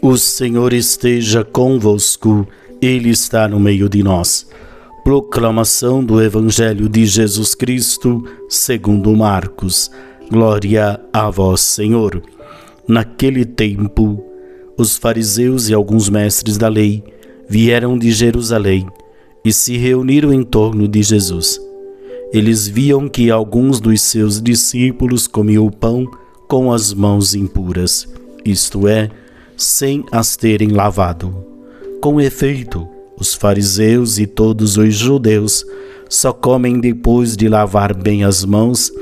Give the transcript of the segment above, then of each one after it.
O Senhor esteja convosco, Ele está no meio de nós. Proclamação do Evangelho de Jesus Cristo, segundo Marcos. Glória a vós, Senhor. Naquele tempo, os fariseus e alguns mestres da lei vieram de Jerusalém e se reuniram em torno de Jesus. Eles viam que alguns dos seus discípulos comiam pão com as mãos impuras, isto é, sem as terem lavado. Com efeito, os fariseus e todos os judeus só comem depois de lavar bem as mãos,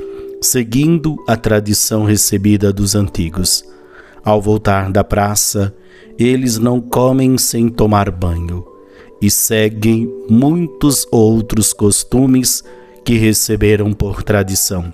seguindo a tradição recebida dos antigos. Ao voltar da praça, eles não comem sem tomar banho e seguem muitos outros costumes que receberam por tradição.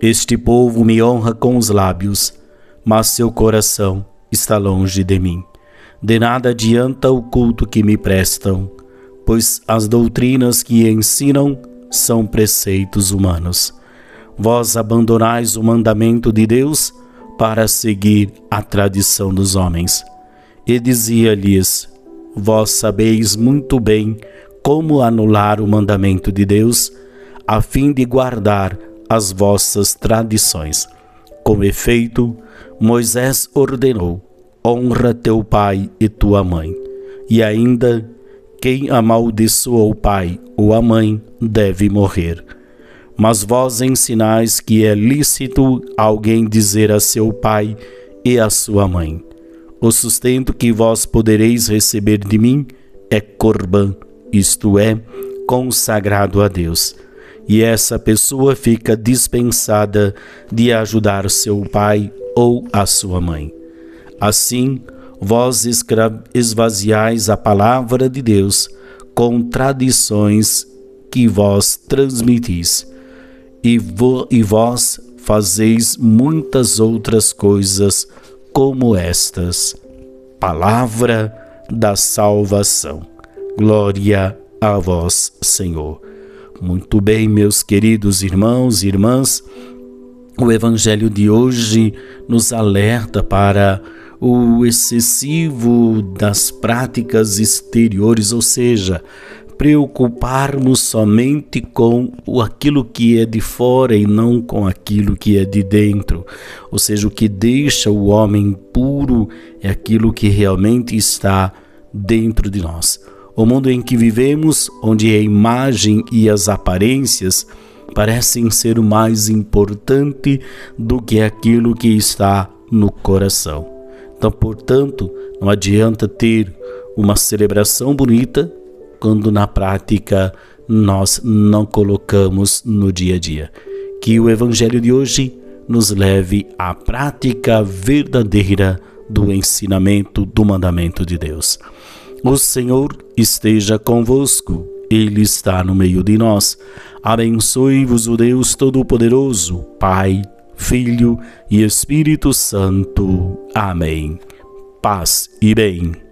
Este povo me honra com os lábios, mas seu coração está longe de mim. De nada adianta o culto que me prestam, pois as doutrinas que ensinam são preceitos humanos. Vós abandonais o mandamento de Deus para seguir a tradição dos homens. E dizia-lhes: Vós sabeis muito bem como anular o mandamento de Deus, a fim de guardar as vossas tradições. Com efeito, Moisés ordenou: honra teu pai e tua mãe. E ainda, quem amaldiçoa o pai ou a mãe deve morrer. Mas vós ensinais que é lícito alguém dizer a seu pai e a sua mãe: O sustento que vós podereis receber de mim é corban, isto é, consagrado a Deus. E essa pessoa fica dispensada de ajudar seu pai ou a sua mãe. Assim, vós esvaziais a palavra de Deus com tradições que vós transmitis, e, vo, e vós fazeis muitas outras coisas como estas. Palavra da salvação. Glória a vós, Senhor. Muito bem, meus queridos irmãos e irmãs, o Evangelho de hoje nos alerta para o excessivo das práticas exteriores, ou seja, preocuparmos somente com aquilo que é de fora e não com aquilo que é de dentro. Ou seja, o que deixa o homem puro é aquilo que realmente está dentro de nós. O mundo em que vivemos, onde a imagem e as aparências parecem ser mais importante do que aquilo que está no coração. Então, portanto, não adianta ter uma celebração bonita quando na prática nós não colocamos no dia a dia. Que o Evangelho de hoje nos leve à prática verdadeira do ensinamento do mandamento de Deus. O Senhor esteja convosco, Ele está no meio de nós. Abençoe-vos o Deus Todo-Poderoso, Pai, Filho e Espírito Santo. Amém. Paz e bem.